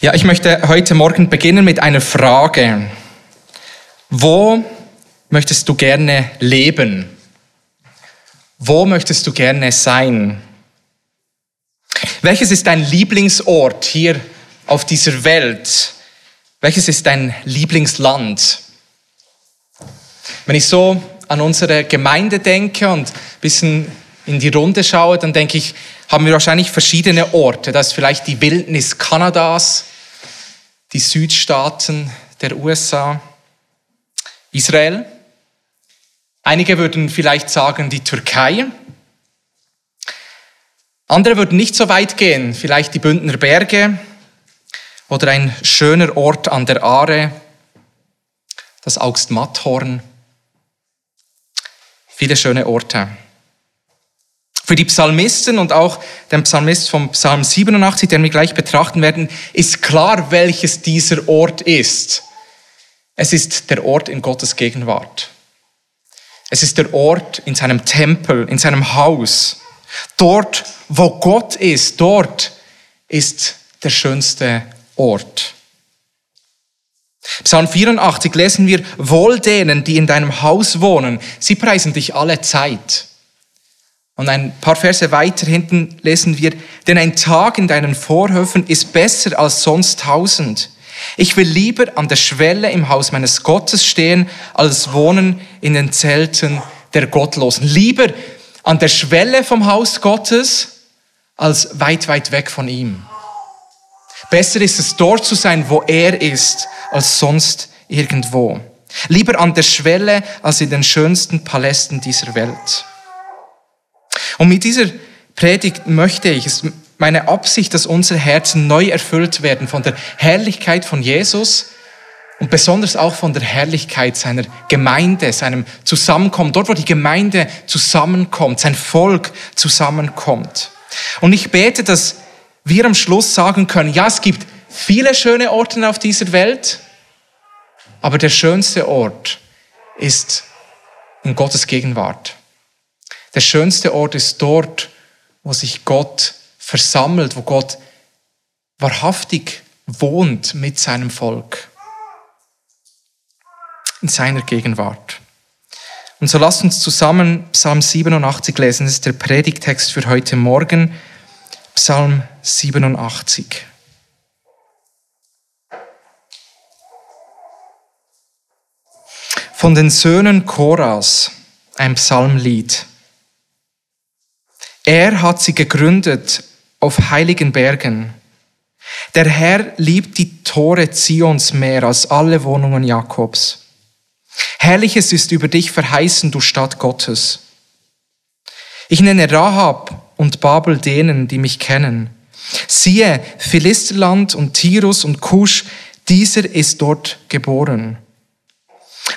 Ja, ich möchte heute Morgen beginnen mit einer Frage. Wo möchtest du gerne leben? Wo möchtest du gerne sein? Welches ist dein Lieblingsort hier auf dieser Welt? Welches ist dein Lieblingsland? Wenn ich so an unsere Gemeinde denke und ein bisschen in die Runde schaue, dann denke ich, haben wir wahrscheinlich verschiedene Orte. Das ist vielleicht die Wildnis Kanadas, die Südstaaten der USA, Israel. Einige würden vielleicht sagen die Türkei. Andere würden nicht so weit gehen, vielleicht die Bündner Berge oder ein schöner Ort an der Aare, das Augst-Matthorn. Viele schöne Orte. Für die Psalmisten und auch den Psalmist vom Psalm 87, den wir gleich betrachten werden, ist klar, welches dieser Ort ist. Es ist der Ort in Gottes Gegenwart. Es ist der Ort in seinem Tempel, in seinem Haus. Dort, wo Gott ist, dort ist der schönste Ort. Psalm 84 lesen wir, wohl denen, die in deinem Haus wohnen, sie preisen dich alle Zeit. Und ein paar Verse weiter hinten lesen wir, denn ein Tag in deinen Vorhöfen ist besser als sonst tausend. Ich will lieber an der Schwelle im Haus meines Gottes stehen, als wohnen in den Zelten der Gottlosen. Lieber an der Schwelle vom Haus Gottes, als weit, weit weg von ihm. Besser ist es dort zu sein, wo er ist, als sonst irgendwo. Lieber an der Schwelle, als in den schönsten Palästen dieser Welt. Und mit dieser Predigt möchte ich, es ist meine Absicht, dass unsere Herzen neu erfüllt werden von der Herrlichkeit von Jesus und besonders auch von der Herrlichkeit seiner Gemeinde, seinem Zusammenkommen, dort wo die Gemeinde zusammenkommt, sein Volk zusammenkommt. Und ich bete, dass wir am Schluss sagen können, ja, es gibt viele schöne Orte auf dieser Welt, aber der schönste Ort ist in Gottes Gegenwart. Der schönste Ort ist dort, wo sich Gott versammelt, wo Gott wahrhaftig wohnt mit seinem Volk. In seiner Gegenwart. Und so lasst uns zusammen Psalm 87 lesen. Das ist der Predigtext für heute Morgen. Psalm 87. Von den Söhnen Koras, ein Psalmlied. Er hat sie gegründet auf heiligen Bergen. Der Herr liebt die Tore Zions mehr als alle Wohnungen Jakobs. Herrliches ist über dich verheißen, du Stadt Gottes. Ich nenne Rahab und Babel denen, die mich kennen. Siehe, Philisterland und Tirus und Kusch, dieser ist dort geboren.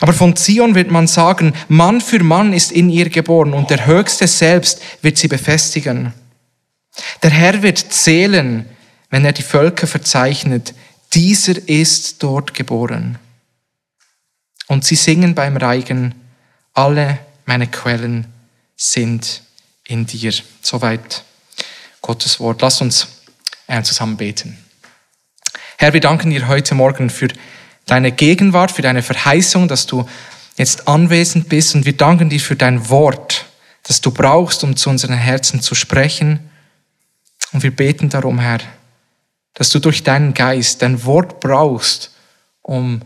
Aber von Zion wird man sagen, Mann für Mann ist in ihr geboren und der Höchste selbst wird sie befestigen. Der Herr wird zählen, wenn er die Völker verzeichnet. Dieser ist dort geboren. Und sie singen beim Reigen, alle meine Quellen sind in dir. Soweit Gottes Wort. Lass uns zusammen beten. Herr, wir danken dir heute Morgen für deine Gegenwart, für deine Verheißung, dass du jetzt anwesend bist. Und wir danken dir für dein Wort, das du brauchst, um zu unseren Herzen zu sprechen. Und wir beten darum, Herr, dass du durch deinen Geist dein Wort brauchst, um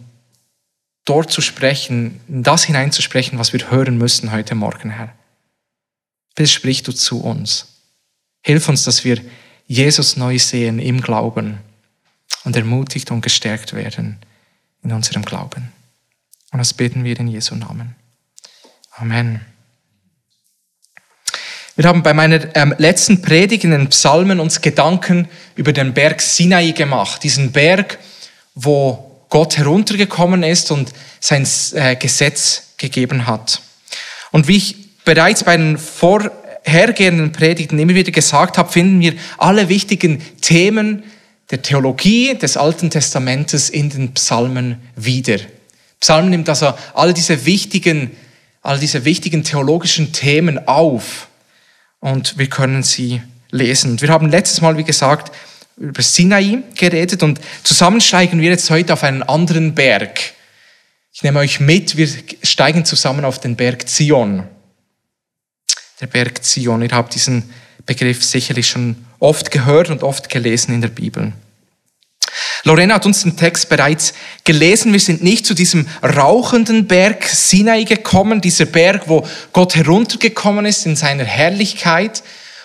dort zu sprechen, in das hineinzusprechen, was wir hören müssen heute Morgen, Herr. Bitte sprich du zu uns. Hilf uns, dass wir Jesus neu sehen im Glauben und ermutigt und gestärkt werden in unserem Glauben. Und das beten wir in Jesu Namen. Amen. Wir haben bei meiner ähm, letzten Predigt in den Psalmen uns Gedanken über den Berg Sinai gemacht. Diesen Berg, wo Gott heruntergekommen ist und sein äh, Gesetz gegeben hat. Und wie ich bereits bei den vorhergehenden Predigten immer wieder gesagt habe, finden wir alle wichtigen Themen der Theologie des Alten Testamentes in den Psalmen wieder. Psalm nimmt also all diese wichtigen, all diese wichtigen theologischen Themen auf und wir können sie lesen. Wir haben letztes Mal, wie gesagt, über Sinai geredet und zusammen steigen wir jetzt heute auf einen anderen Berg. Ich nehme euch mit, wir steigen zusammen auf den Berg Zion. Der Berg Zion, ihr habt diesen Begriff sicherlich schon oft gehört und oft gelesen in der Bibel. Lorena hat uns den Text bereits gelesen. Wir sind nicht zu diesem rauchenden Berg Sinai gekommen, dieser Berg, wo Gott heruntergekommen ist in seiner Herrlichkeit,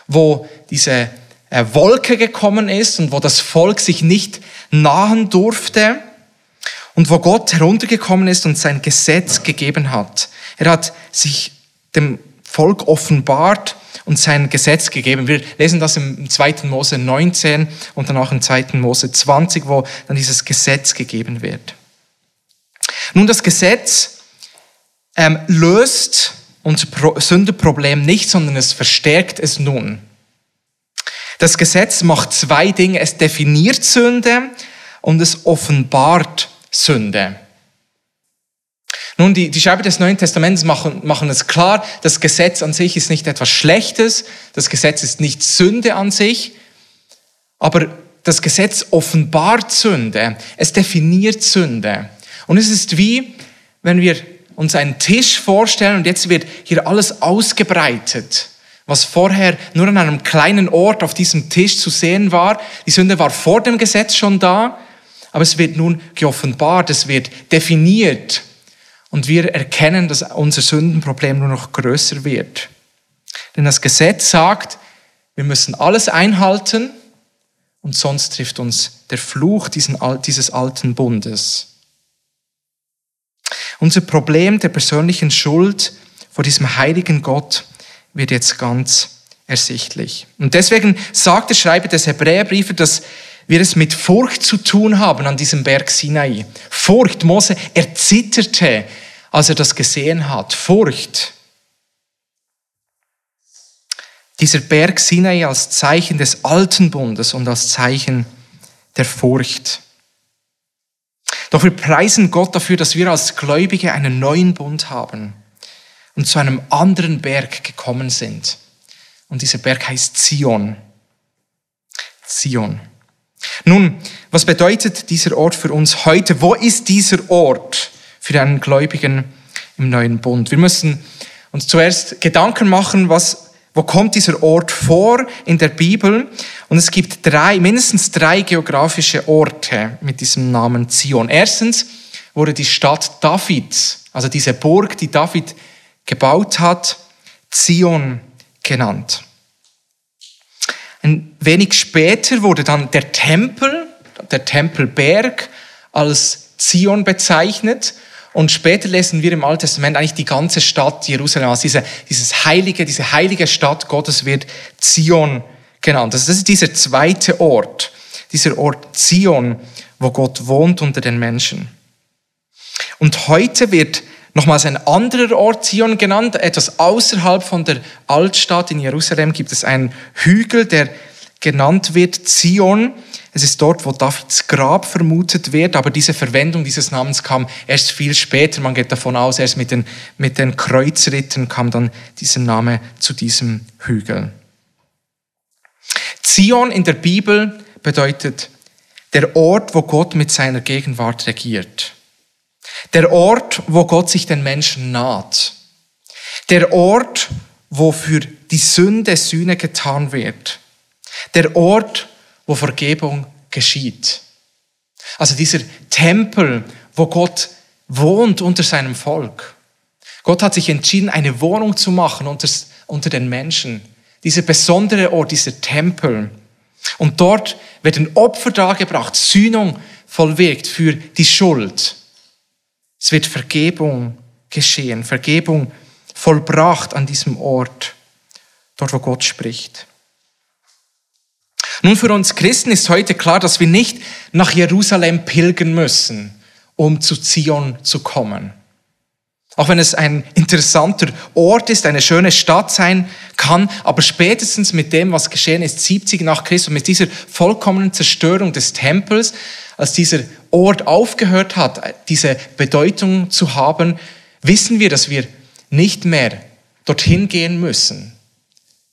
wo diese äh, Wolke gekommen ist und wo das Volk sich nicht nahen durfte und wo Gott heruntergekommen ist und sein Gesetz gegeben hat. Er hat sich dem Volk offenbart und sein Gesetz gegeben. Wir lesen das im 2. Mose 19 und dann auch im 2. Mose 20, wo dann dieses Gesetz gegeben wird. Nun, das Gesetz ähm, löst unser Sündeproblem nicht, sondern es verstärkt es nun. Das Gesetz macht zwei Dinge. Es definiert Sünde und es offenbart Sünde. Nun, die, die Schreiber des Neuen Testaments machen, machen es klar, das Gesetz an sich ist nicht etwas Schlechtes, das Gesetz ist nicht Sünde an sich, aber das Gesetz offenbart Sünde, es definiert Sünde. Und es ist wie, wenn wir uns einen Tisch vorstellen und jetzt wird hier alles ausgebreitet was vorher nur an einem kleinen Ort auf diesem Tisch zu sehen war. Die Sünde war vor dem Gesetz schon da, aber es wird nun geoffenbart, es wird definiert und wir erkennen, dass unser Sündenproblem nur noch größer wird. Denn das Gesetz sagt, wir müssen alles einhalten und sonst trifft uns der Fluch dieses alten Bundes. Unser Problem der persönlichen Schuld vor diesem heiligen Gott wird jetzt ganz ersichtlich. Und deswegen sagt der Schreiber des Hebräerbriefes, dass wir es mit Furcht zu tun haben an diesem Berg Sinai. Furcht, Mose erzitterte, als er das gesehen hat. Furcht. Dieser Berg Sinai als Zeichen des alten Bundes und als Zeichen der Furcht. Doch wir preisen Gott dafür, dass wir als Gläubige einen neuen Bund haben und zu einem anderen Berg gekommen sind. Und dieser Berg heißt Zion. Zion. Nun, was bedeutet dieser Ort für uns heute? Wo ist dieser Ort für einen Gläubigen im neuen Bund? Wir müssen uns zuerst Gedanken machen, was, wo kommt dieser Ort vor in der Bibel? Und es gibt drei, mindestens drei geografische Orte mit diesem Namen Zion. Erstens wurde die Stadt Davids, also diese Burg, die David gebaut hat, Zion genannt. Ein wenig später wurde dann der Tempel, der Tempelberg, als Zion bezeichnet. Und später lesen wir im Alten Testament eigentlich die ganze Stadt Jerusalem, also diese, dieses heilige, diese heilige Stadt Gottes wird Zion genannt. Also das ist dieser zweite Ort, dieser Ort Zion, wo Gott wohnt unter den Menschen. Und heute wird Nochmals ein anderer Ort, Zion genannt, etwas außerhalb von der Altstadt in Jerusalem gibt es einen Hügel, der genannt wird Zion. Es ist dort, wo Davids Grab vermutet wird, aber diese Verwendung dieses Namens kam erst viel später. Man geht davon aus, erst mit den, mit den Kreuzritten kam dann dieser Name zu diesem Hügel. Zion in der Bibel bedeutet der Ort, wo Gott mit seiner Gegenwart regiert. Der Ort, wo Gott sich den Menschen naht. Der Ort, wo für die Sünde Sühne getan wird. Der Ort, wo Vergebung geschieht. Also dieser Tempel, wo Gott wohnt unter seinem Volk. Gott hat sich entschieden, eine Wohnung zu machen unter, unter den Menschen. Dieser besondere Ort, dieser Tempel. Und dort werden Opfer dargebracht, Sühnung vollwirkt für die Schuld. Es wird Vergebung geschehen, Vergebung vollbracht an diesem Ort, dort wo Gott spricht. Nun, für uns Christen ist heute klar, dass wir nicht nach Jerusalem pilgern müssen, um zu Zion zu kommen. Auch wenn es ein interessanter Ort ist, eine schöne Stadt sein kann, aber spätestens mit dem, was geschehen ist, 70 nach Christus, mit dieser vollkommenen Zerstörung des Tempels, als dieser Ort aufgehört hat, diese Bedeutung zu haben, wissen wir, dass wir nicht mehr dorthin gehen müssen.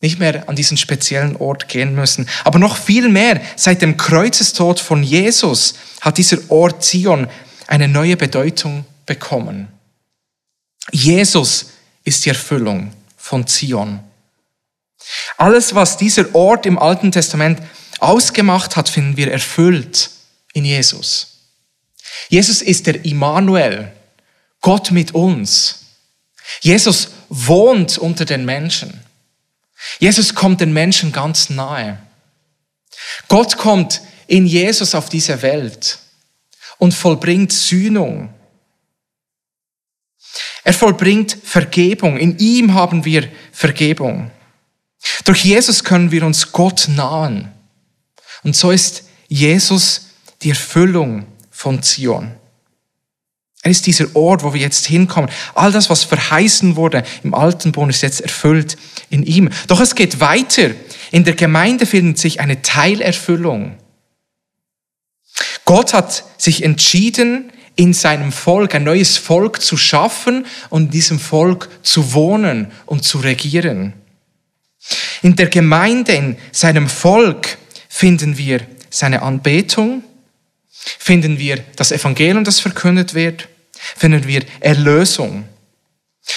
Nicht mehr an diesen speziellen Ort gehen müssen. Aber noch viel mehr, seit dem Kreuzestod von Jesus hat dieser Ort Zion eine neue Bedeutung bekommen. Jesus ist die Erfüllung von Zion. Alles, was dieser Ort im Alten Testament ausgemacht hat, finden wir erfüllt in Jesus. Jesus ist der Immanuel, Gott mit uns. Jesus wohnt unter den Menschen. Jesus kommt den Menschen ganz nahe. Gott kommt in Jesus auf diese Welt und vollbringt Sühnung. Er vollbringt Vergebung. In ihm haben wir Vergebung. Durch Jesus können wir uns Gott nahen. Und so ist Jesus die Erfüllung von Zion. Er ist dieser Ort, wo wir jetzt hinkommen. All das, was verheißen wurde im alten Bund, ist jetzt erfüllt in ihm. Doch es geht weiter. In der Gemeinde findet sich eine Teilerfüllung. Gott hat sich entschieden, in seinem Volk ein neues Volk zu schaffen und in diesem Volk zu wohnen und zu regieren. In der Gemeinde, in seinem Volk finden wir seine Anbetung, finden wir das Evangelium, das verkündet wird, finden wir Erlösung.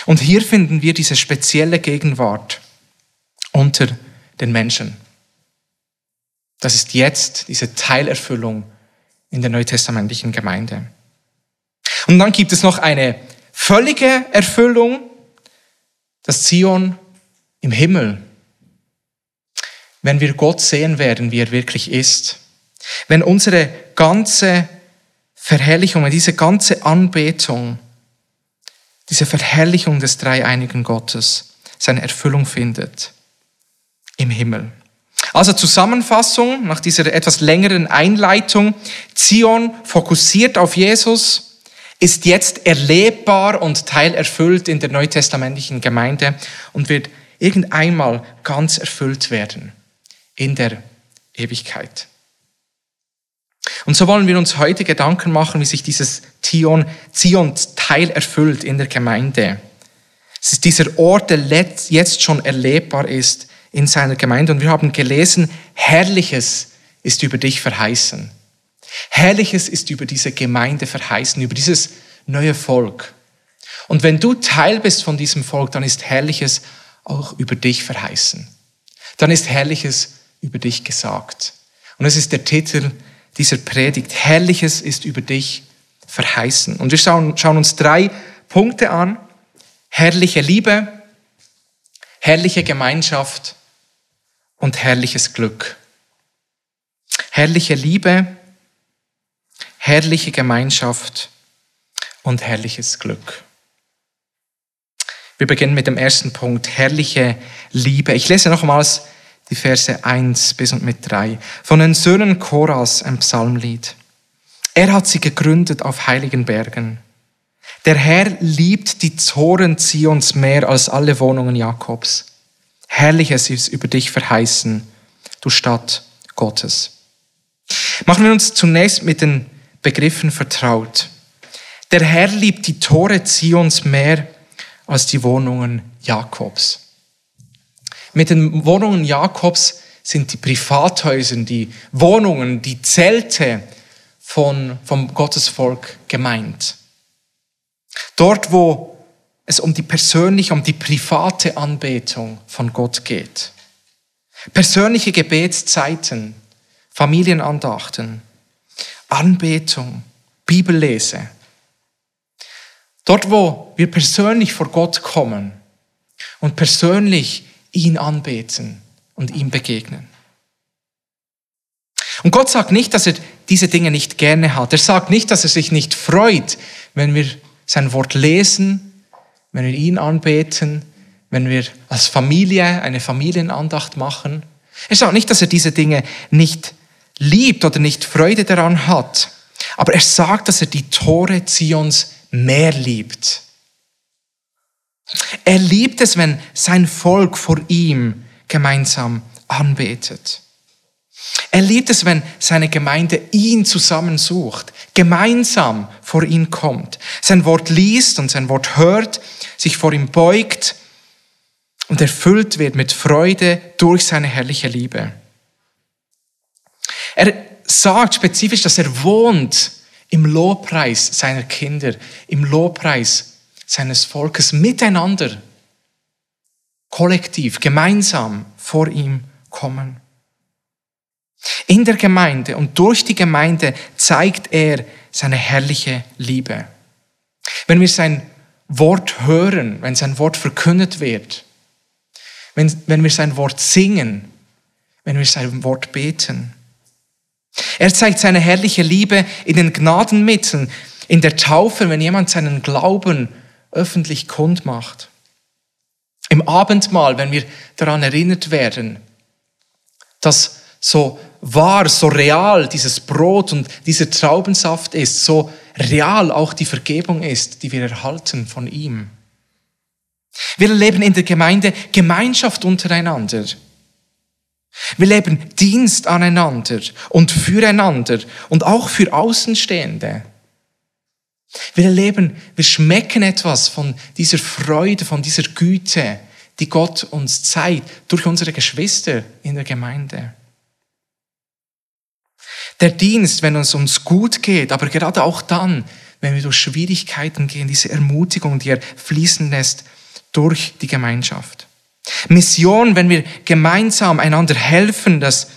Und hier finden wir diese spezielle Gegenwart unter den Menschen. Das ist jetzt diese Teilerfüllung in der neutestamentlichen Gemeinde. Und dann gibt es noch eine völlige Erfüllung, das Zion im Himmel. Wenn wir Gott sehen werden, wie er wirklich ist. Wenn unsere ganze Verherrlichung, diese ganze Anbetung, diese Verherrlichung des dreieinigen Gottes seine Erfüllung findet im Himmel. Also Zusammenfassung nach dieser etwas längeren Einleitung. Zion fokussiert auf Jesus, ist jetzt erlebbar und teilerfüllt in der neutestamentlichen Gemeinde und wird irgendeinmal ganz erfüllt werden in der Ewigkeit. Und so wollen wir uns heute Gedanken machen, wie sich dieses Zion, Zion Teil erfüllt in der Gemeinde. Es ist dieser Ort, der jetzt schon erlebbar ist in seiner Gemeinde. Und wir haben gelesen, Herrliches ist über dich verheißen. Herrliches ist über diese Gemeinde verheißen, über dieses neue Volk. Und wenn du Teil bist von diesem Volk, dann ist Herrliches auch über dich verheißen. Dann ist Herrliches über dich gesagt. Und es ist der Titel dieser Predigt. Herrliches ist über dich verheißen. Und wir schauen, schauen uns drei Punkte an. Herrliche Liebe, herrliche Gemeinschaft und herrliches Glück. Herrliche Liebe, herrliche Gemeinschaft und herrliches Glück. Wir beginnen mit dem ersten Punkt, herrliche Liebe. Ich lese nochmals die Verse 1 bis und mit 3. Von den Söhnen Koras ein Psalmlied. Er hat sie gegründet auf heiligen Bergen. Der Herr liebt die Zoren Zions mehr als alle Wohnungen Jakobs. Herrliches ist über dich verheißen, du Stadt Gottes. Machen wir uns zunächst mit den Begriffen vertraut. Der Herr liebt die Tore Zions mehr als die Wohnungen Jakobs. Mit den Wohnungen Jakobs sind die Privathäuser, die Wohnungen, die Zelte von, vom Gottesvolk gemeint. Dort, wo es um die persönliche, um die private Anbetung von Gott geht. Persönliche Gebetszeiten, Familienandachten, Anbetung, Bibellese. Dort, wo wir persönlich vor Gott kommen und persönlich ihn anbeten und ihm begegnen. Und Gott sagt nicht, dass er diese Dinge nicht gerne hat. Er sagt nicht, dass er sich nicht freut, wenn wir sein Wort lesen, wenn wir ihn anbeten, wenn wir als Familie eine Familienandacht machen. Er sagt nicht, dass er diese Dinge nicht liebt oder nicht Freude daran hat. Aber er sagt, dass er die Tore Zions mehr liebt. Er liebt es, wenn sein Volk vor ihm gemeinsam anbetet. Er liebt es, wenn seine Gemeinde ihn zusammensucht, gemeinsam vor ihn kommt, sein Wort liest und sein Wort hört, sich vor ihm beugt und erfüllt wird mit Freude durch seine herrliche Liebe. Er sagt spezifisch, dass er wohnt im Lobpreis seiner Kinder, im Lobpreis seines Volkes miteinander, kollektiv, gemeinsam vor ihm kommen. In der Gemeinde und durch die Gemeinde zeigt er seine herrliche Liebe. Wenn wir sein Wort hören, wenn sein Wort verkündet wird, wenn, wenn wir sein Wort singen, wenn wir sein Wort beten. Er zeigt seine herrliche Liebe in den Gnadenmitteln, in der Taufe, wenn jemand seinen Glauben öffentlich kund macht. Im Abendmahl, wenn wir daran erinnert werden, dass so wahr, so real dieses Brot und dieser Traubensaft ist, so real auch die Vergebung ist, die wir erhalten von ihm. Wir erleben in der Gemeinde Gemeinschaft untereinander. Wir leben Dienst aneinander und füreinander und auch für Außenstehende. Wir erleben, wir schmecken etwas von dieser Freude, von dieser Güte, die Gott uns zeigt durch unsere Geschwister in der Gemeinde. Der Dienst, wenn es uns gut geht, aber gerade auch dann, wenn wir durch Schwierigkeiten gehen, diese Ermutigung, die er fließen lässt durch die Gemeinschaft. Mission, wenn wir gemeinsam einander helfen, dass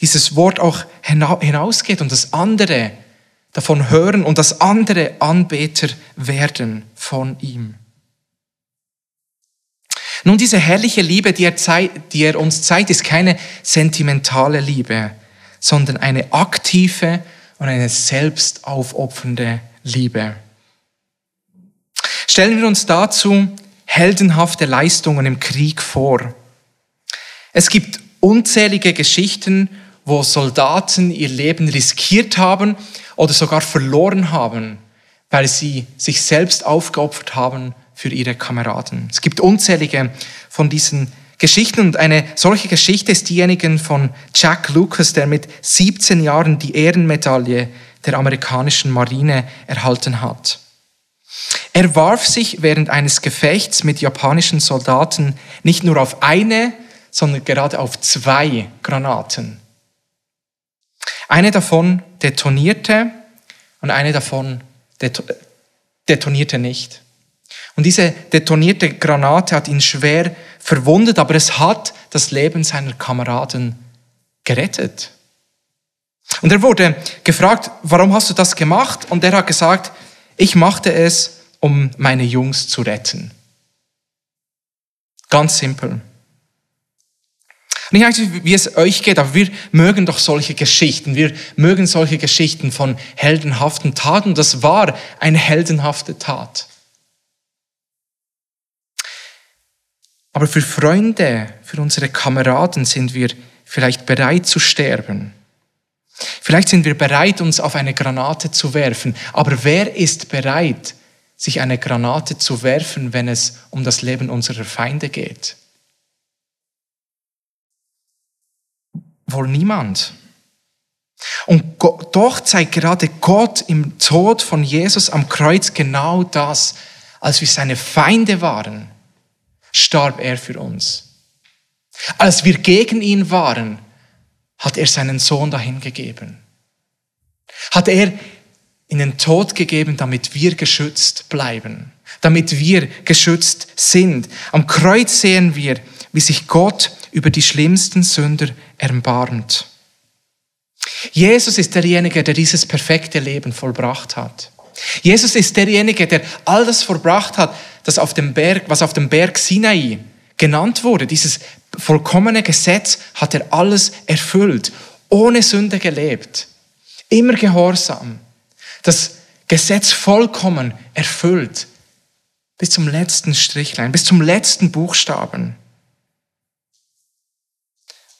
dieses Wort auch hinausgeht und das andere davon hören und dass andere Anbeter werden von ihm. Nun, diese herrliche Liebe, die er, die er uns zeigt, ist keine sentimentale Liebe, sondern eine aktive und eine selbstaufopfernde Liebe. Stellen wir uns dazu heldenhafte Leistungen im Krieg vor. Es gibt unzählige Geschichten, wo Soldaten ihr Leben riskiert haben oder sogar verloren haben, weil sie sich selbst aufgeopfert haben für ihre Kameraden. Es gibt unzählige von diesen Geschichten und eine solche Geschichte ist diejenige von Jack Lucas, der mit 17 Jahren die Ehrenmedaille der amerikanischen Marine erhalten hat. Er warf sich während eines Gefechts mit japanischen Soldaten nicht nur auf eine, sondern gerade auf zwei Granaten. Eine davon detonierte und eine davon detonierte nicht. Und diese detonierte Granate hat ihn schwer verwundet, aber es hat das Leben seiner Kameraden gerettet. Und er wurde gefragt, warum hast du das gemacht? Und er hat gesagt, ich machte es, um meine Jungs zu retten. Ganz simpel. Ich weiß nicht, wie es euch geht, aber wir mögen doch solche Geschichten. Wir mögen solche Geschichten von heldenhaften Taten. Das war eine heldenhafte Tat. Aber für Freunde, für unsere Kameraden sind wir vielleicht bereit zu sterben. Vielleicht sind wir bereit, uns auf eine Granate zu werfen. Aber wer ist bereit, sich eine Granate zu werfen, wenn es um das Leben unserer Feinde geht? Wohl niemand. Und doch zeigt gerade Gott im Tod von Jesus am Kreuz genau das, als wir seine Feinde waren starb er für uns. Als wir gegen ihn waren, hat er seinen Sohn dahingegeben. Hat er in den Tod gegeben, damit wir geschützt bleiben, damit wir geschützt sind. Am Kreuz sehen wir, wie sich Gott über die schlimmsten Sünder erbarmt. Jesus ist derjenige, der dieses perfekte Leben vollbracht hat. Jesus ist derjenige, der all das vollbracht hat, das auf dem Berg, was auf dem Berg Sinai genannt wurde. Dieses vollkommene Gesetz hat er alles erfüllt, ohne Sünde gelebt, immer gehorsam. Das Gesetz vollkommen erfüllt, bis zum letzten Strichlein, bis zum letzten Buchstaben.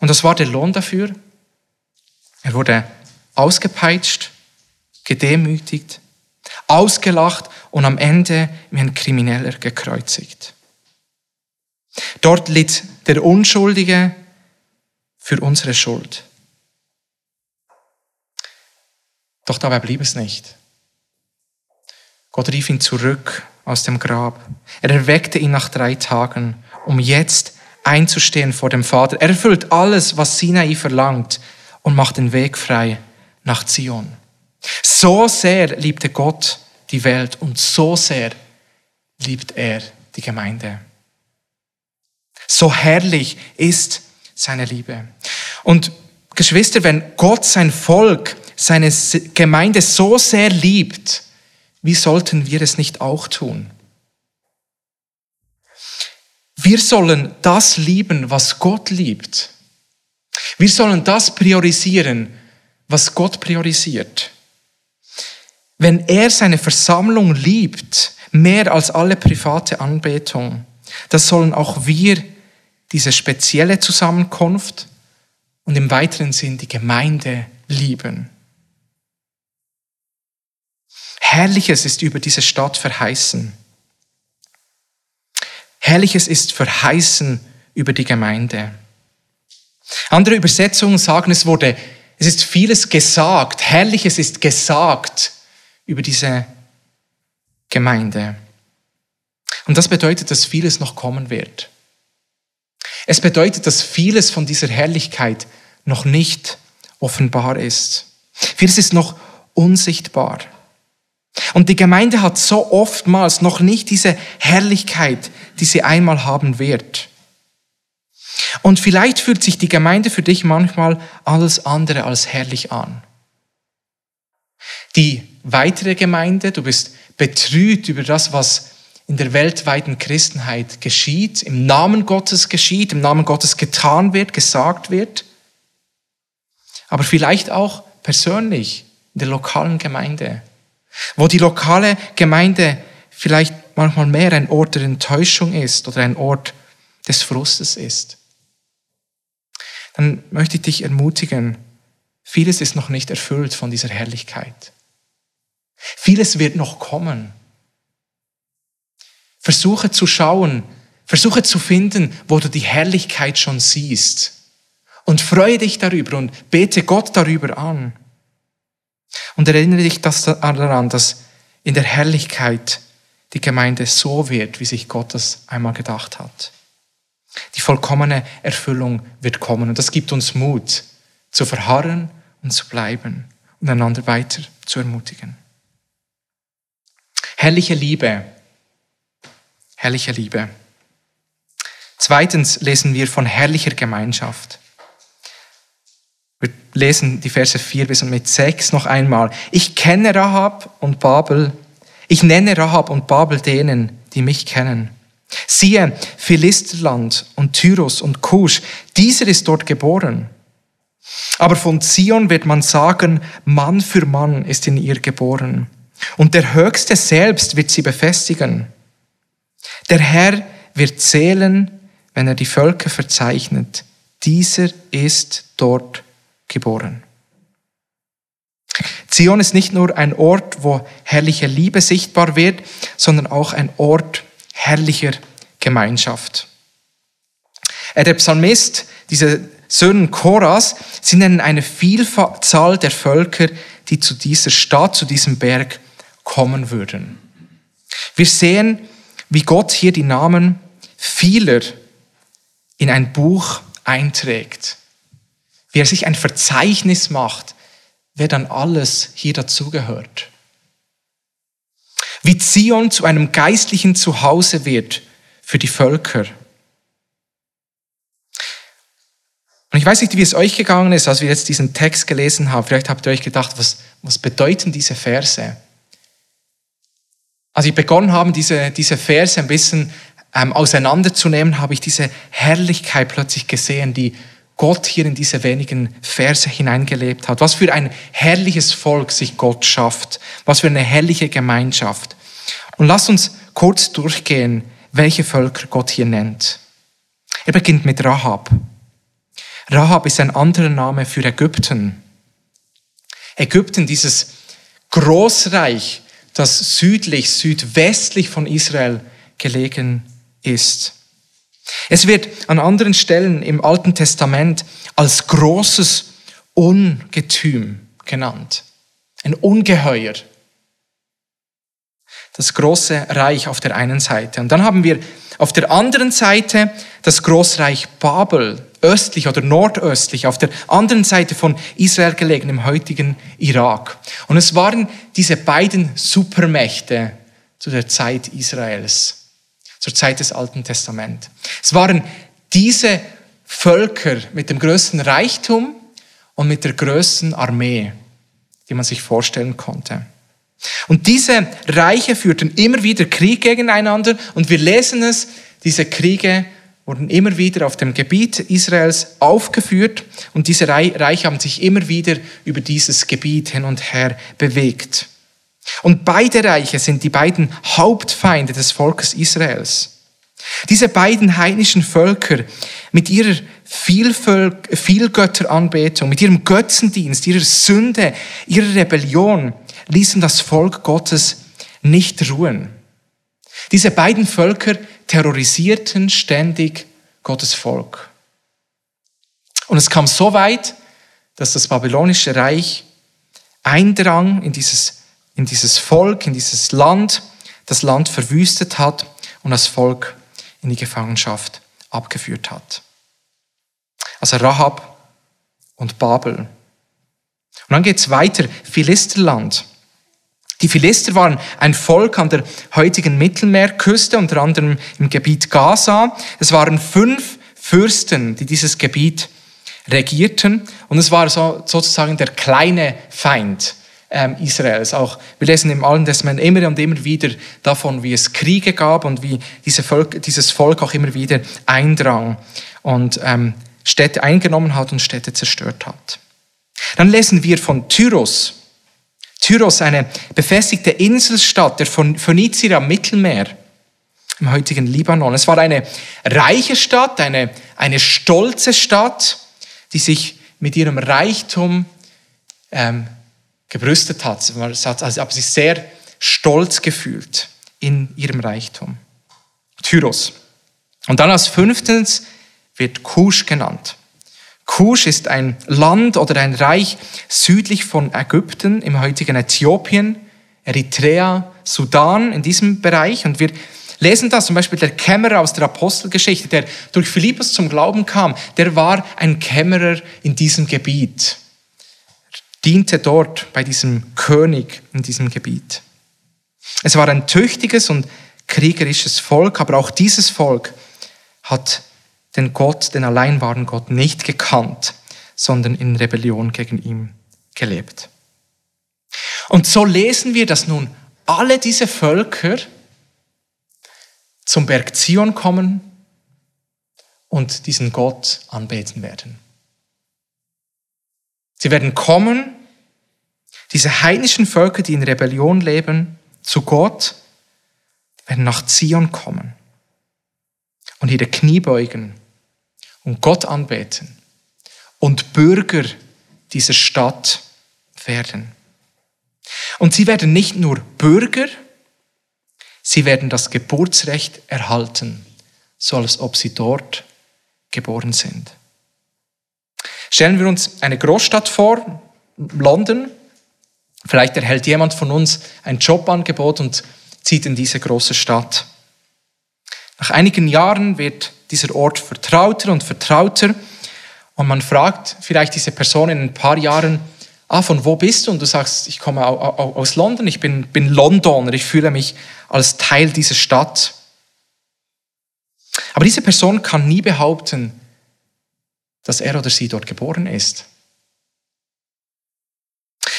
Und das war der Lohn dafür. Er wurde ausgepeitscht, gedemütigt, ausgelacht und am Ende wie ein Krimineller gekreuzigt. Dort litt der Unschuldige für unsere Schuld. Doch dabei blieb es nicht. Gott rief ihn zurück aus dem Grab. Er erweckte ihn nach drei Tagen, um jetzt einzustehen vor dem Vater. Er erfüllt alles, was Sinai verlangt und macht den Weg frei nach Zion. So sehr liebte Gott die Welt und so sehr liebt er die Gemeinde. So herrlich ist seine Liebe. Und Geschwister, wenn Gott sein Volk, seine Gemeinde so sehr liebt, wie sollten wir es nicht auch tun? Wir sollen das lieben, was Gott liebt. Wir sollen das priorisieren, was Gott priorisiert. Wenn er seine Versammlung liebt, mehr als alle private Anbetung, dann sollen auch wir diese spezielle Zusammenkunft und im weiteren Sinn die Gemeinde lieben. Herrliches ist über diese Stadt verheißen. Herrliches ist verheißen über die Gemeinde. Andere Übersetzungen sagen, es wurde, es ist vieles gesagt, Herrliches ist gesagt über diese Gemeinde. Und das bedeutet, dass vieles noch kommen wird. Es bedeutet, dass vieles von dieser Herrlichkeit noch nicht offenbar ist. Vieles ist noch unsichtbar. Und die Gemeinde hat so oftmals noch nicht diese Herrlichkeit, die sie einmal haben wird. Und vielleicht fühlt sich die Gemeinde für dich manchmal alles andere als herrlich an. Die weitere Gemeinde, du bist betrübt über das, was in der weltweiten Christenheit geschieht, im Namen Gottes geschieht, im Namen Gottes getan wird, gesagt wird, aber vielleicht auch persönlich in der lokalen Gemeinde, wo die lokale Gemeinde vielleicht manchmal mehr ein Ort der Enttäuschung ist oder ein Ort des Frustes ist. Dann möchte ich dich ermutigen, vieles ist noch nicht erfüllt von dieser Herrlichkeit. Vieles wird noch kommen. Versuche zu schauen, versuche zu finden, wo du die Herrlichkeit schon siehst. Und freue dich darüber und bete Gott darüber an. Und erinnere dich daran, dass in der Herrlichkeit die Gemeinde so wird, wie sich Gott das einmal gedacht hat. Die vollkommene Erfüllung wird kommen und das gibt uns Mut, zu verharren und zu bleiben und einander weiter zu ermutigen. Herrliche Liebe herrliche Liebe. Zweitens lesen wir von herrlicher Gemeinschaft. Wir lesen die Verse 4 bis mit 6 noch einmal. Ich kenne Rahab und Babel. Ich nenne Rahab und Babel denen, die mich kennen. Siehe, Philisterland und Tyrus und Kusch, dieser ist dort geboren. Aber von Zion wird man sagen, Mann für Mann ist in ihr geboren. Und der Höchste selbst wird sie befestigen. Der Herr wird zählen, wenn er die Völker verzeichnet. Dieser ist dort geboren. Zion ist nicht nur ein Ort, wo herrliche Liebe sichtbar wird, sondern auch ein Ort herrlicher Gemeinschaft. Der Psalmist, diese Söhne Choras, sie nennen eine Vielzahl der Völker, die zu dieser Stadt, zu diesem Berg kommen würden. Wir sehen, wie Gott hier die Namen vieler in ein Buch einträgt. Wie er sich ein Verzeichnis macht, wer dann alles hier dazugehört. Wie Zion zu einem geistlichen Zuhause wird für die Völker. Und ich weiß nicht, wie es euch gegangen ist, als wir jetzt diesen Text gelesen haben. Vielleicht habt ihr euch gedacht, was, was bedeuten diese Verse? Als ich begonnen habe, diese, diese Verse ein bisschen ähm, auseinanderzunehmen, habe ich diese Herrlichkeit plötzlich gesehen, die Gott hier in diese wenigen Verse hineingelebt hat. Was für ein herrliches Volk sich Gott schafft. Was für eine herrliche Gemeinschaft. Und lasst uns kurz durchgehen, welche Völker Gott hier nennt. Er beginnt mit Rahab. Rahab ist ein anderer Name für Ägypten. Ägypten, dieses Großreich, das südlich, südwestlich von Israel gelegen ist. Es wird an anderen Stellen im Alten Testament als großes Ungetüm genannt. Ein Ungeheuer. Das große Reich auf der einen Seite. Und dann haben wir Auf der anderen Seite das Großreich Babel, östlich oder nordöstlich, auf der anderen Seite von Israel gelegen, im heutigen Irak. Und es waren diese beiden Supermächte zu der Zeit Israels, zur Zeit des Alten Testaments. Es waren diese Völker mit dem größten Reichtum und mit der größten Armee, die man sich vorstellen konnte. Und diese Reiche führten immer wieder Krieg gegeneinander und wir lesen es, diese Kriege wurden immer wieder auf dem Gebiet Israels aufgeführt und diese Reiche haben sich immer wieder über dieses Gebiet hin und her bewegt. Und beide Reiche sind die beiden Hauptfeinde des Volkes Israels. Diese beiden heidnischen Völker mit ihrer Vielgötteranbetung, mit ihrem Götzendienst, ihrer Sünde, ihrer Rebellion ließen das Volk Gottes nicht ruhen. Diese beiden Völker terrorisierten ständig Gottes Volk. Und es kam so weit, dass das babylonische Reich eindrang in dieses, in dieses Volk, in dieses Land, das Land verwüstet hat und das Volk in die Gefangenschaft abgeführt hat. Also Rahab und Babel. Und dann geht es weiter, Philisterland. Die Philister waren ein Volk an der heutigen Mittelmeerküste, unter anderem im Gebiet Gaza. Es waren fünf Fürsten, die dieses Gebiet regierten. Und es war so, sozusagen der kleine Feind Israels. Auch wir lesen im Alten Testament immer und immer wieder davon, wie es Kriege gab und wie diese Volk, dieses Volk auch immer wieder eindrang und ähm, Städte eingenommen hat und Städte zerstört hat. Dann lesen wir von Tyros. Tyros, eine befestigte Inselstadt der Phönizier am Mittelmeer im heutigen Libanon. Es war eine reiche Stadt, eine, eine stolze Stadt, die sich mit ihrem Reichtum ähm, gebrüstet hat. Also, sie ist sehr stolz gefühlt in ihrem Reichtum. Tyros. Und dann als fünftens wird Kusch genannt. Kusch ist ein Land oder ein Reich südlich von Ägypten, im heutigen Äthiopien, Eritrea, Sudan, in diesem Bereich. Und wir lesen das zum Beispiel der Kämmerer aus der Apostelgeschichte, der durch Philippus zum Glauben kam, der war ein Kämmerer in diesem Gebiet, diente dort bei diesem König in diesem Gebiet. Es war ein tüchtiges und kriegerisches Volk, aber auch dieses Volk hat den Gott, den allein wahren Gott nicht gekannt, sondern in Rebellion gegen ihn gelebt. Und so lesen wir, dass nun alle diese Völker zum Berg Zion kommen und diesen Gott anbeten werden. Sie werden kommen, diese heidnischen Völker, die in Rebellion leben, zu Gott, werden nach Zion kommen und ihre Knie beugen und Gott anbeten und Bürger dieser Stadt werden. Und sie werden nicht nur Bürger, sie werden das Geburtsrecht erhalten, so als ob sie dort geboren sind. Stellen wir uns eine Großstadt vor, London. Vielleicht erhält jemand von uns ein Jobangebot und zieht in diese große Stadt. Nach einigen Jahren wird dieser Ort vertrauter und vertrauter. Und man fragt vielleicht diese Person in ein paar Jahren, ah, von wo bist du? Und du sagst, ich komme aus London, ich bin, bin Londoner, ich fühle mich als Teil dieser Stadt. Aber diese Person kann nie behaupten, dass er oder sie dort geboren ist.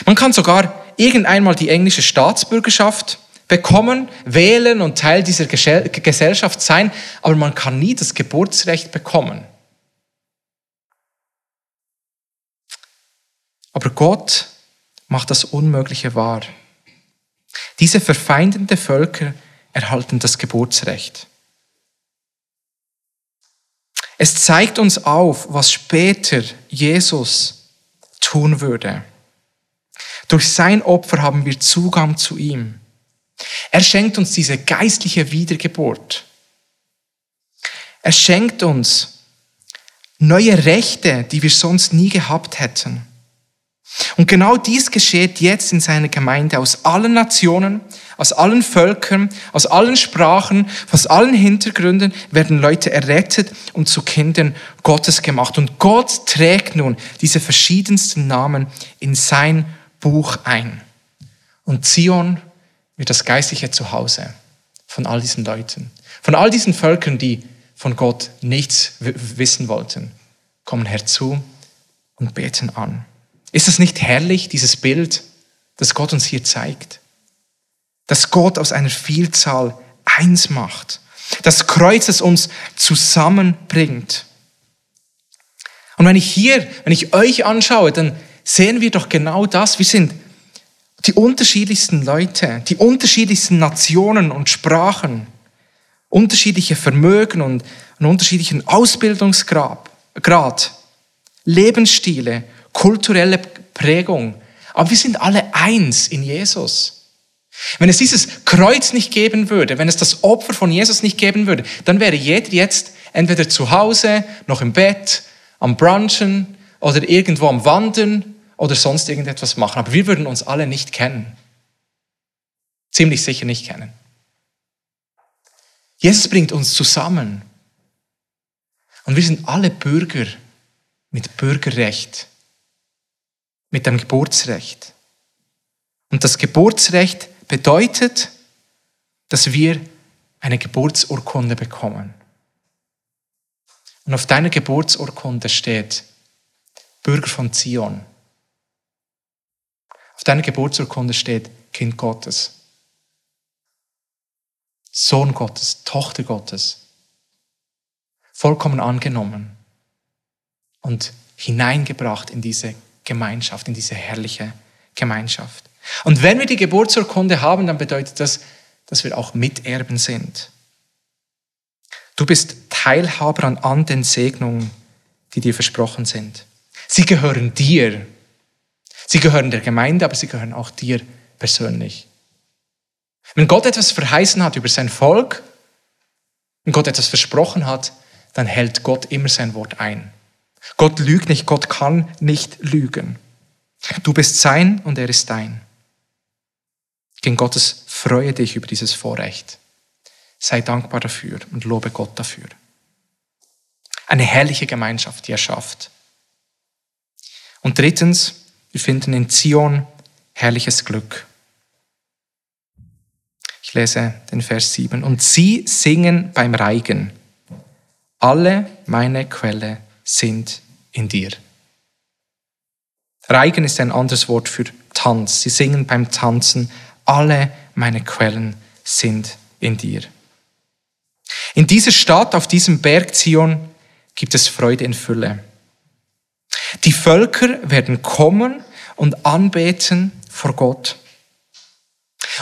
Man kann sogar irgendeinmal die englische Staatsbürgerschaft bekommen, wählen und Teil dieser Gesellschaft sein, aber man kann nie das Geburtsrecht bekommen. Aber Gott macht das Unmögliche wahr. Diese verfeindenden Völker erhalten das Geburtsrecht. Es zeigt uns auf, was später Jesus tun würde. Durch sein Opfer haben wir Zugang zu ihm. Er schenkt uns diese geistliche Wiedergeburt. Er schenkt uns neue Rechte, die wir sonst nie gehabt hätten. Und genau dies geschieht jetzt in seiner Gemeinde. Aus allen Nationen, aus allen Völkern, aus allen Sprachen, aus allen Hintergründen werden Leute errettet und zu Kindern Gottes gemacht. Und Gott trägt nun diese verschiedensten Namen in sein Buch ein. Und Zion wird das geistliche Zuhause von all diesen Leuten. Von all diesen Völkern, die von Gott nichts wissen wollten, kommen herzu und beten an. Ist es nicht herrlich, dieses Bild, das Gott uns hier zeigt? Dass Gott aus einer Vielzahl eins macht. Das Kreuz, das uns zusammenbringt. Und wenn ich hier, wenn ich euch anschaue, dann sehen wir doch genau das. Wir sind die unterschiedlichsten Leute, die unterschiedlichsten Nationen und Sprachen, unterschiedliche Vermögen und einen unterschiedlichen Ausbildungsgrad, Lebensstile, kulturelle Prägung. Aber wir sind alle eins in Jesus. Wenn es dieses Kreuz nicht geben würde, wenn es das Opfer von Jesus nicht geben würde, dann wäre jeder jetzt entweder zu Hause, noch im Bett, am Brunchen oder irgendwo am Wandern oder sonst irgendetwas machen. Aber wir würden uns alle nicht kennen. Ziemlich sicher nicht kennen. Jesus bringt uns zusammen. Und wir sind alle Bürger mit Bürgerrecht, mit dem Geburtsrecht. Und das Geburtsrecht bedeutet, dass wir eine Geburtsurkunde bekommen. Und auf deiner Geburtsurkunde steht Bürger von Zion. Auf deiner Geburtsurkunde steht Kind Gottes. Sohn Gottes, Tochter Gottes. Vollkommen angenommen und hineingebracht in diese Gemeinschaft, in diese herrliche Gemeinschaft. Und wenn wir die Geburtsurkunde haben, dann bedeutet das, dass wir auch Miterben sind. Du bist Teilhaber an, an den Segnungen, die dir versprochen sind. Sie gehören dir. Sie gehören der Gemeinde, aber sie gehören auch dir persönlich. Wenn Gott etwas verheißen hat über sein Volk, wenn Gott etwas versprochen hat, dann hält Gott immer sein Wort ein. Gott lügt nicht, Gott kann nicht lügen. Du bist sein und er ist dein. Gegen Gottes freue dich über dieses Vorrecht. Sei dankbar dafür und lobe Gott dafür. Eine herrliche Gemeinschaft, die er schafft. Und drittens, wir finden in Zion herrliches Glück. Ich lese den Vers 7. Und sie singen beim Reigen. Alle meine Quelle sind in dir. Reigen ist ein anderes Wort für Tanz. Sie singen beim Tanzen. Alle meine Quellen sind in dir. In dieser Stadt, auf diesem Berg Zion, gibt es Freude in Fülle. Die Völker werden kommen und anbeten vor Gott.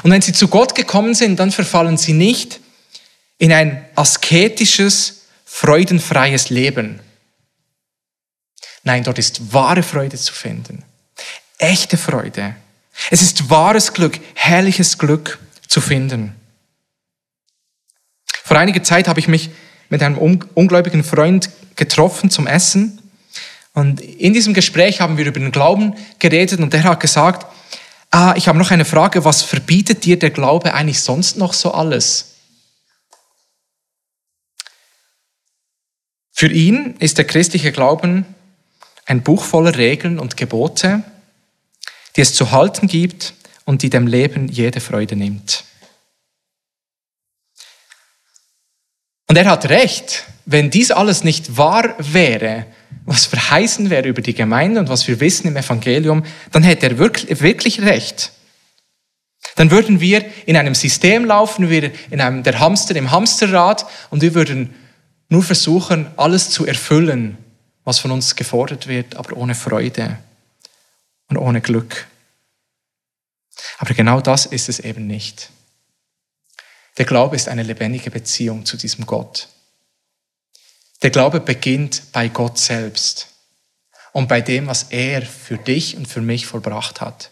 Und wenn sie zu Gott gekommen sind, dann verfallen sie nicht in ein asketisches, freudenfreies Leben. Nein, dort ist wahre Freude zu finden. Echte Freude. Es ist wahres Glück, herrliches Glück zu finden. Vor einiger Zeit habe ich mich mit einem ungläubigen Freund getroffen zum Essen. Und in diesem Gespräch haben wir über den Glauben geredet und der hat gesagt, ah, ich habe noch eine Frage, was verbietet dir der Glaube eigentlich sonst noch so alles? Für ihn ist der christliche Glauben ein Buch voller Regeln und Gebote, die es zu halten gibt und die dem Leben jede Freude nimmt. Und er hat recht, wenn dies alles nicht wahr wäre, was verheißen wäre über die Gemeinde und was wir wissen im Evangelium, dann hätte er wirklich, recht. Dann würden wir in einem System laufen, wir in einem, der Hamster im Hamsterrad und wir würden nur versuchen, alles zu erfüllen, was von uns gefordert wird, aber ohne Freude und ohne Glück. Aber genau das ist es eben nicht. Der Glaube ist eine lebendige Beziehung zu diesem Gott. Der Glaube beginnt bei Gott selbst und bei dem, was er für dich und für mich vollbracht hat.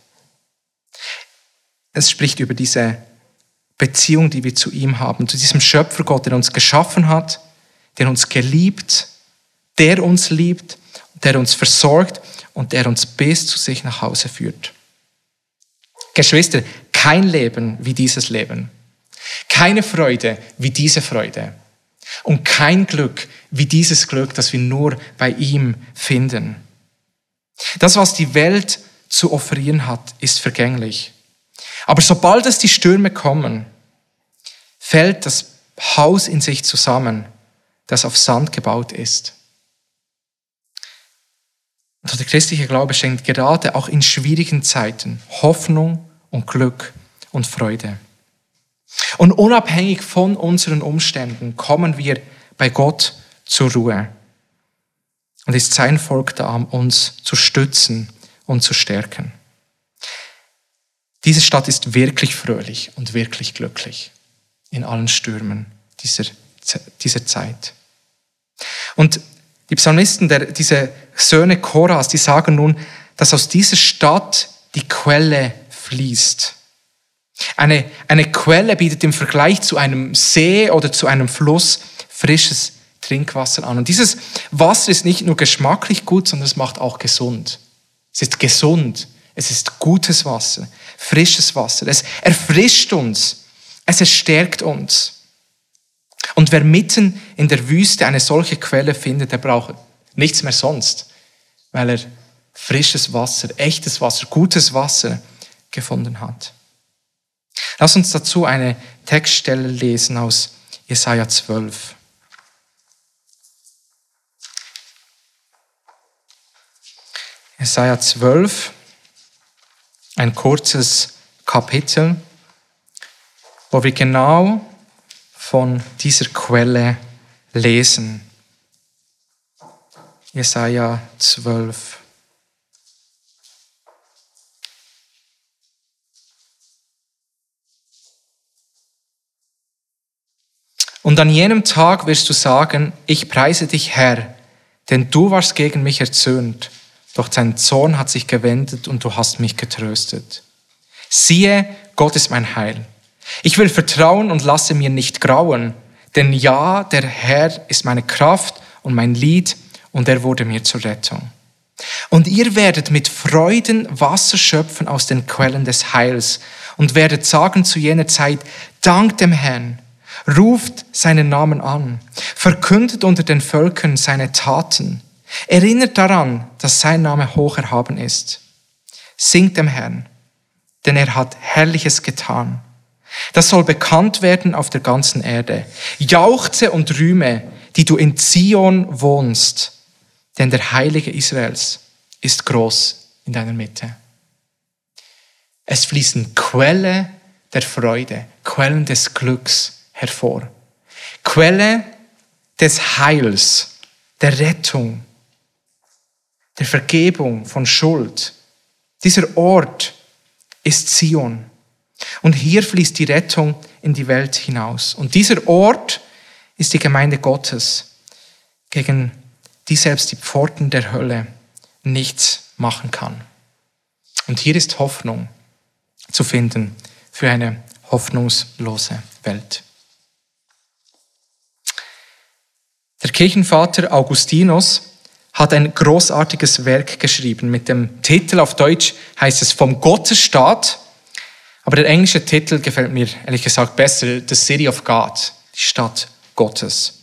Es spricht über diese Beziehung, die wir zu ihm haben, zu diesem Schöpfergott, der uns geschaffen hat, der uns geliebt, der uns liebt, der uns versorgt und der uns bis zu sich nach Hause führt. Geschwister, kein Leben wie dieses Leben. Keine Freude wie diese Freude. Und kein Glück wie dieses Glück, das wir nur bei ihm finden. Das, was die Welt zu offerieren hat, ist vergänglich. Aber sobald es die Stürme kommen, fällt das Haus in sich zusammen, das auf Sand gebaut ist. Und der christliche Glaube schenkt gerade auch in schwierigen Zeiten Hoffnung und Glück und Freude. Und unabhängig von unseren Umständen kommen wir bei Gott zur Ruhe. Und ist sein Volk da, um uns zu stützen und zu stärken. Diese Stadt ist wirklich fröhlich und wirklich glücklich in allen Stürmen dieser, dieser Zeit. Und die Psalmisten, der, diese Söhne Koras, die sagen nun, dass aus dieser Stadt die Quelle fließt. Eine, eine Quelle bietet im Vergleich zu einem See oder zu einem Fluss frisches Trinkwasser an. Und dieses Wasser ist nicht nur geschmacklich gut, sondern es macht auch gesund. Es ist gesund. Es ist gutes Wasser, frisches Wasser. Es erfrischt uns. Es stärkt uns. Und wer mitten in der Wüste eine solche Quelle findet, der braucht nichts mehr sonst, weil er frisches Wasser, echtes Wasser, gutes Wasser gefunden hat. Lass uns dazu eine Textstelle lesen aus Jesaja 12. Jesaja 12, ein kurzes Kapitel, wo wir genau von dieser Quelle lesen. Jesaja 12. Und an jenem Tag wirst du sagen, ich preise dich, Herr, denn du warst gegen mich erzürnt, doch dein Zorn hat sich gewendet und du hast mich getröstet. Siehe, Gott ist mein Heil. Ich will vertrauen und lasse mir nicht grauen, denn ja, der Herr ist meine Kraft und mein Lied und er wurde mir zur Rettung. Und ihr werdet mit Freuden Wasser schöpfen aus den Quellen des Heils und werdet sagen zu jener Zeit, Dank dem Herrn, ruft seinen Namen an, verkündet unter den Völkern seine Taten, erinnert daran, dass sein Name hoch erhaben ist. Singt dem Herrn, denn er hat Herrliches getan. Das soll bekannt werden auf der ganzen Erde. Jauchze und rühme, die du in Zion wohnst, denn der Heilige Israels ist groß in deiner Mitte. Es fließen Quelle der Freude, Quellen des Glücks hervor. Quelle des Heils, der Rettung, der Vergebung von Schuld. Dieser Ort ist Zion. Und hier fließt die Rettung in die Welt hinaus. Und dieser Ort ist die Gemeinde Gottes, gegen die selbst die Pforten der Hölle nichts machen kann. Und hier ist Hoffnung zu finden für eine hoffnungslose Welt. Der Kirchenvater Augustinus hat ein großartiges Werk geschrieben mit dem Titel auf Deutsch heißt es vom Gottesstaat aber der englische Titel gefällt mir ehrlich gesagt besser, The City of God, die Stadt Gottes.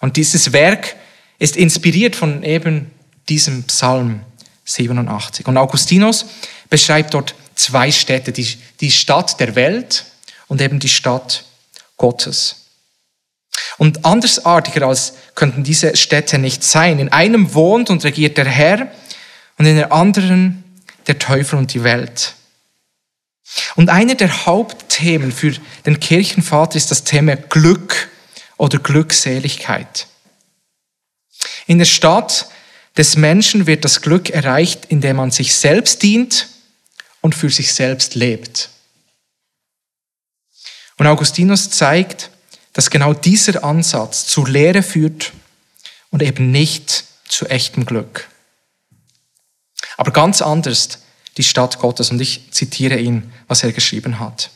Und dieses Werk ist inspiriert von eben diesem Psalm 87. Und Augustinus beschreibt dort zwei Städte, die, die Stadt der Welt und eben die Stadt Gottes. Und andersartiger als könnten diese Städte nicht sein. In einem wohnt und regiert der Herr und in der anderen der Teufel und die Welt. Und einer der Hauptthemen für den Kirchenvater ist das Thema Glück oder Glückseligkeit. In der Stadt des Menschen wird das Glück erreicht, indem man sich selbst dient und für sich selbst lebt. Und Augustinus zeigt, dass genau dieser Ansatz zu Lehre führt und eben nicht zu echtem Glück. Aber ganz anders die Stadt Gottes. Und ich zitiere ihn, was er geschrieben hat.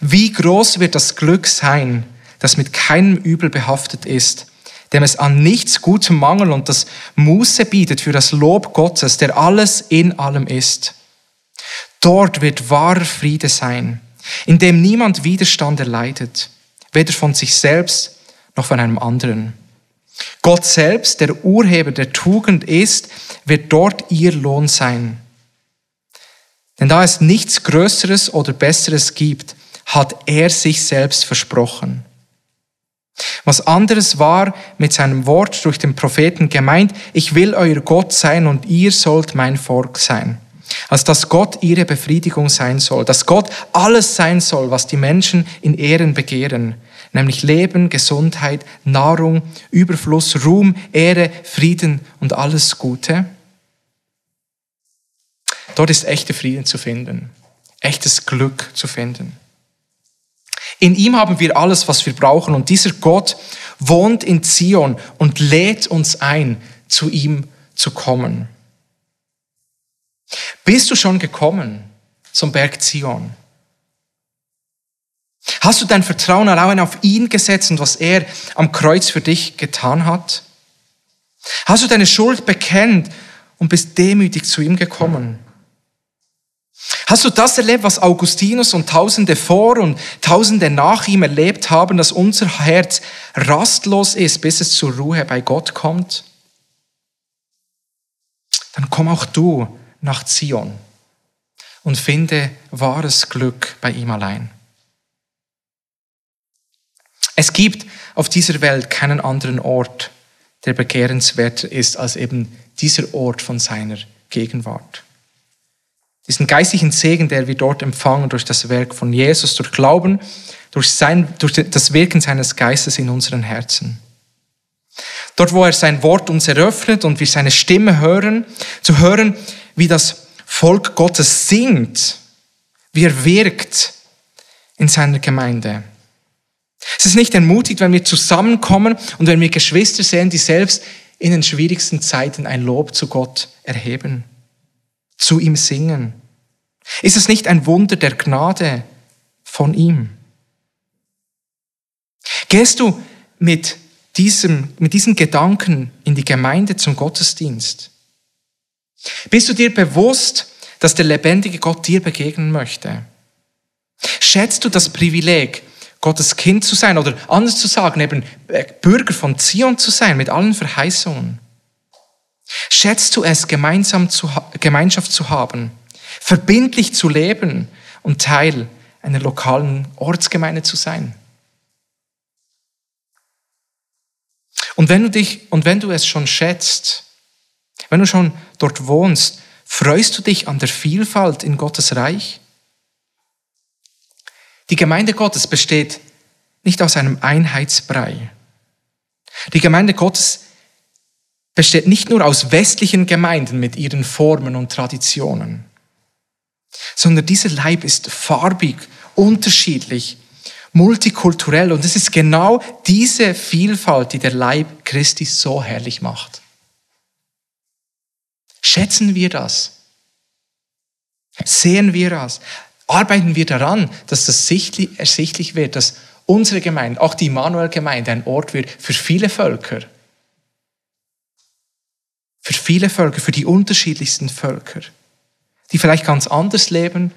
Wie groß wird das Glück sein, das mit keinem Übel behaftet ist, dem es an nichts Gutem mangelt und das Muße bietet für das Lob Gottes, der alles in allem ist. Dort wird wahrer Friede sein, in dem niemand Widerstand erleidet, weder von sich selbst noch von einem anderen. Gott selbst, der Urheber der Tugend ist, wird dort ihr Lohn sein. Denn da es nichts Größeres oder Besseres gibt, hat er sich selbst versprochen. Was anderes war mit seinem Wort durch den Propheten gemeint, ich will euer Gott sein und ihr sollt mein Volk sein. Als dass Gott ihre Befriedigung sein soll, dass Gott alles sein soll, was die Menschen in Ehren begehren, nämlich Leben, Gesundheit, Nahrung, Überfluss, Ruhm, Ehre, Frieden und alles Gute. Dort ist echter Frieden zu finden, echtes Glück zu finden. In ihm haben wir alles, was wir brauchen und dieser Gott wohnt in Zion und lädt uns ein, zu ihm zu kommen. Bist du schon gekommen zum Berg Zion? Hast du dein Vertrauen allein auf ihn gesetzt und was er am Kreuz für dich getan hat? Hast du deine Schuld bekennt und bist demütig zu ihm gekommen? Hast du das erlebt, was Augustinus und Tausende vor und Tausende nach ihm erlebt haben, dass unser Herz rastlos ist, bis es zur Ruhe bei Gott kommt? Dann komm auch du nach Zion und finde wahres Glück bei ihm allein. Es gibt auf dieser Welt keinen anderen Ort, der begehrenswerter ist als eben dieser Ort von seiner Gegenwart. Diesen geistlichen Segen, der wir dort empfangen durch das Werk von Jesus, durch Glauben, durch, sein, durch das Wirken seines Geistes in unseren Herzen. Dort, wo er sein Wort uns eröffnet und wir seine Stimme hören, zu hören, wie das Volk Gottes singt, wie er wirkt in seiner Gemeinde. Es ist nicht ermutigt, wenn wir zusammenkommen und wenn wir Geschwister sehen, die selbst in den schwierigsten Zeiten ein Lob zu Gott erheben, zu ihm singen. Ist es nicht ein Wunder der Gnade von ihm? Gehst du mit diesem, mit diesen Gedanken in die Gemeinde zum Gottesdienst? Bist du dir bewusst, dass der lebendige Gott dir begegnen möchte? Schätzt du das Privileg, Gottes Kind zu sein oder anders zu sagen, eben äh, Bürger von Zion zu sein mit allen Verheißungen. Schätzt du es, gemeinsam zu, Gemeinschaft zu haben, verbindlich zu leben und Teil einer lokalen Ortsgemeinde zu sein? Und wenn du dich, und wenn du es schon schätzt, wenn du schon dort wohnst, freust du dich an der Vielfalt in Gottes Reich? Die Gemeinde Gottes besteht nicht aus einem Einheitsbrei. Die Gemeinde Gottes besteht nicht nur aus westlichen Gemeinden mit ihren Formen und Traditionen, sondern dieser Leib ist farbig, unterschiedlich, multikulturell und es ist genau diese Vielfalt, die der Leib Christi so herrlich macht. Schätzen wir das? Sehen wir das? arbeiten wir daran, dass das ersichtlich wird, dass unsere Gemeinde, auch die Immanuel-Gemeinde, ein Ort wird für viele Völker. Für viele Völker, für die unterschiedlichsten Völker, die vielleicht ganz anders leben,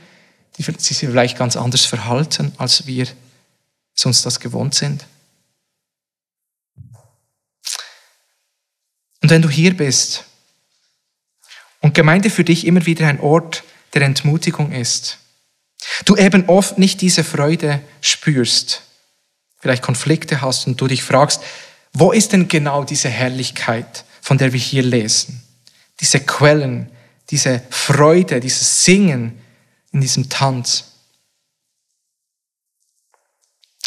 die sich vielleicht ganz anders verhalten, als wir sonst das gewohnt sind. Und wenn du hier bist und Gemeinde für dich immer wieder ein Ort der Entmutigung ist, Du eben oft nicht diese Freude spürst, vielleicht Konflikte hast und du dich fragst, wo ist denn genau diese Herrlichkeit, von der wir hier lesen? Diese Quellen, diese Freude, dieses Singen in diesem Tanz.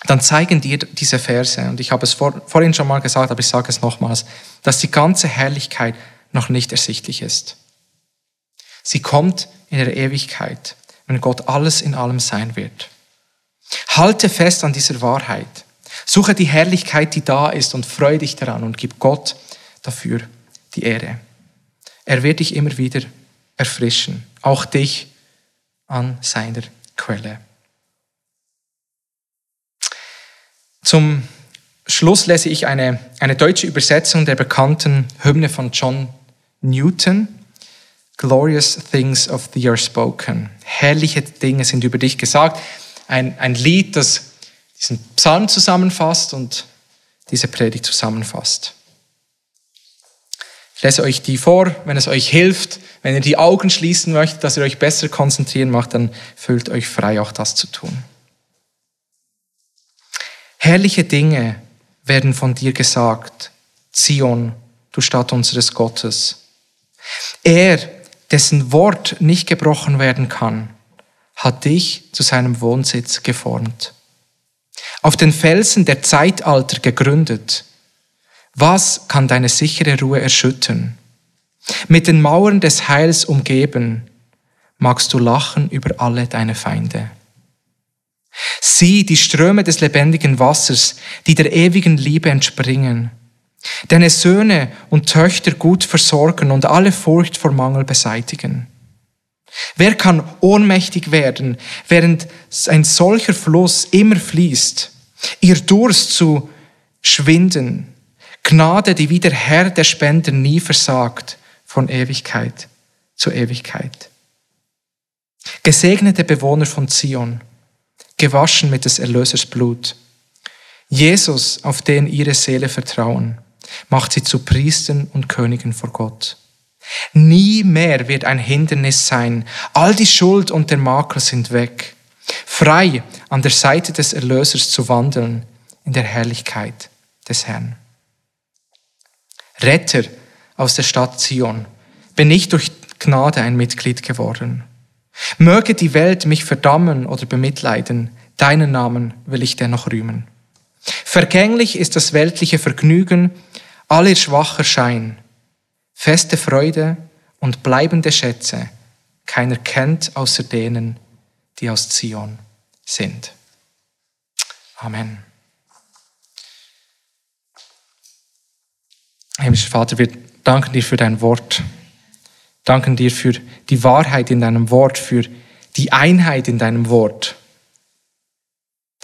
Dann zeigen dir diese Verse, und ich habe es vor, vorhin schon mal gesagt, aber ich sage es nochmals, dass die ganze Herrlichkeit noch nicht ersichtlich ist. Sie kommt in der Ewigkeit wenn Gott alles in allem sein wird. Halte fest an dieser Wahrheit. Suche die Herrlichkeit, die da ist und freue dich daran und gib Gott dafür die Ehre. Er wird dich immer wieder erfrischen, auch dich an seiner Quelle. Zum Schluss lese ich eine, eine deutsche Übersetzung der bekannten Hymne von John Newton. Glorious things of thee are spoken. Herrliche Dinge sind über dich gesagt. Ein, ein Lied, das diesen Psalm zusammenfasst und diese Predigt zusammenfasst. Ich lese euch die vor, wenn es euch hilft, wenn ihr die Augen schließen möchtet, dass ihr euch besser konzentrieren macht, dann fühlt euch frei, auch das zu tun. Herrliche Dinge werden von dir gesagt, Zion, du Stadt unseres Gottes. Er, dessen Wort nicht gebrochen werden kann, hat dich zu seinem Wohnsitz geformt. Auf den Felsen der Zeitalter gegründet, was kann deine sichere Ruhe erschüttern? Mit den Mauern des Heils umgeben, magst du lachen über alle deine Feinde. Sieh die Ströme des lebendigen Wassers, die der ewigen Liebe entspringen. Deine Söhne und Töchter gut versorgen und alle Furcht vor Mangel beseitigen. Wer kann ohnmächtig werden, während ein solcher Fluss immer fließt, ihr Durst zu schwinden? Gnade, die wie der Herr der Spender nie versagt, von Ewigkeit zu Ewigkeit. Gesegnete Bewohner von Zion, gewaschen mit des Erlösers Blut. Jesus, auf den ihre Seele vertrauen, macht sie zu Priestern und Königen vor Gott. Nie mehr wird ein Hindernis sein. All die Schuld und der Makel sind weg. Frei an der Seite des Erlösers zu wandeln in der Herrlichkeit des Herrn. Retter aus der Stadt Zion, bin ich durch Gnade ein Mitglied geworden. Möge die Welt mich verdammen oder bemitleiden, deinen Namen will ich dennoch rühmen. Vergänglich ist das weltliche Vergnügen, all ihr schwacher Schein, feste Freude und bleibende Schätze, keiner kennt außer denen, die aus Zion sind. Amen. Himmlischer Vater, wir danken dir für dein Wort. Danken dir für die Wahrheit in deinem Wort, für die Einheit in deinem Wort.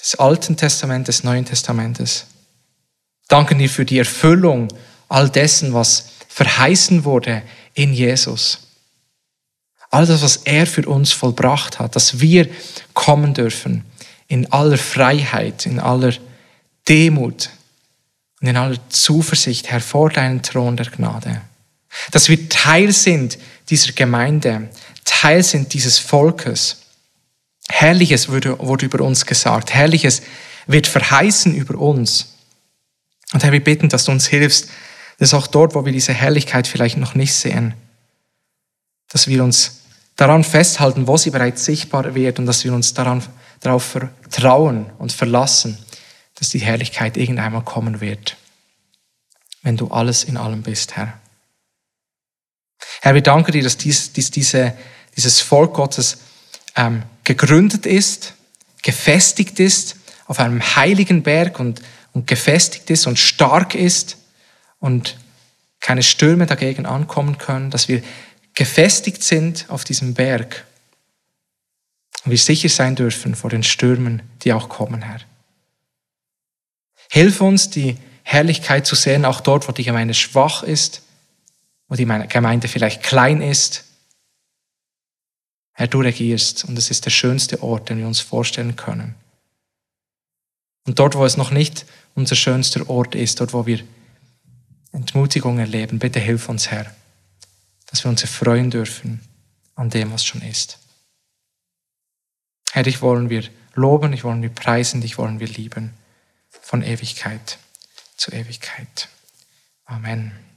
Des Alten Testamentes, des Neuen Testamentes. Danken dir für die Erfüllung all dessen, was verheißen wurde in Jesus. All das, was er für uns vollbracht hat, dass wir kommen dürfen in aller Freiheit, in aller Demut, und in aller Zuversicht Herr vor deinen Thron der Gnade. Dass wir Teil sind dieser Gemeinde, Teil sind dieses Volkes. Herrliches wurde, wurde über uns gesagt, Herrliches wird verheißen über uns. Und Herr, wir bitten, dass du uns hilfst, dass auch dort, wo wir diese Herrlichkeit vielleicht noch nicht sehen, dass wir uns daran festhalten, wo sie bereits sichtbar wird und dass wir uns daran, darauf vertrauen und verlassen, dass die Herrlichkeit irgendeinmal kommen wird, wenn du alles in allem bist, Herr. Herr, wir danken dir, dass dies, dies, diese, dieses Volk Gottes ähm, gegründet ist, gefestigt ist auf einem heiligen Berg und, und gefestigt ist und stark ist und keine Stürme dagegen ankommen können, dass wir gefestigt sind auf diesem Berg und wir sicher sein dürfen vor den Stürmen, die auch kommen, Herr. Hilf uns, die Herrlichkeit zu sehen, auch dort, wo die Gemeinde schwach ist, wo die Gemeinde vielleicht klein ist. Herr, du regierst und es ist der schönste Ort, den wir uns vorstellen können. Und dort, wo es noch nicht unser schönster Ort ist, dort, wo wir Entmutigung erleben, bitte hilf uns, Herr, dass wir uns erfreuen dürfen an dem, was schon ist. Herr, dich wollen wir loben, dich wollen wir preisen, dich wollen wir lieben von Ewigkeit zu Ewigkeit. Amen.